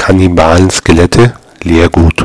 Kannibalen-Skelette, Leergut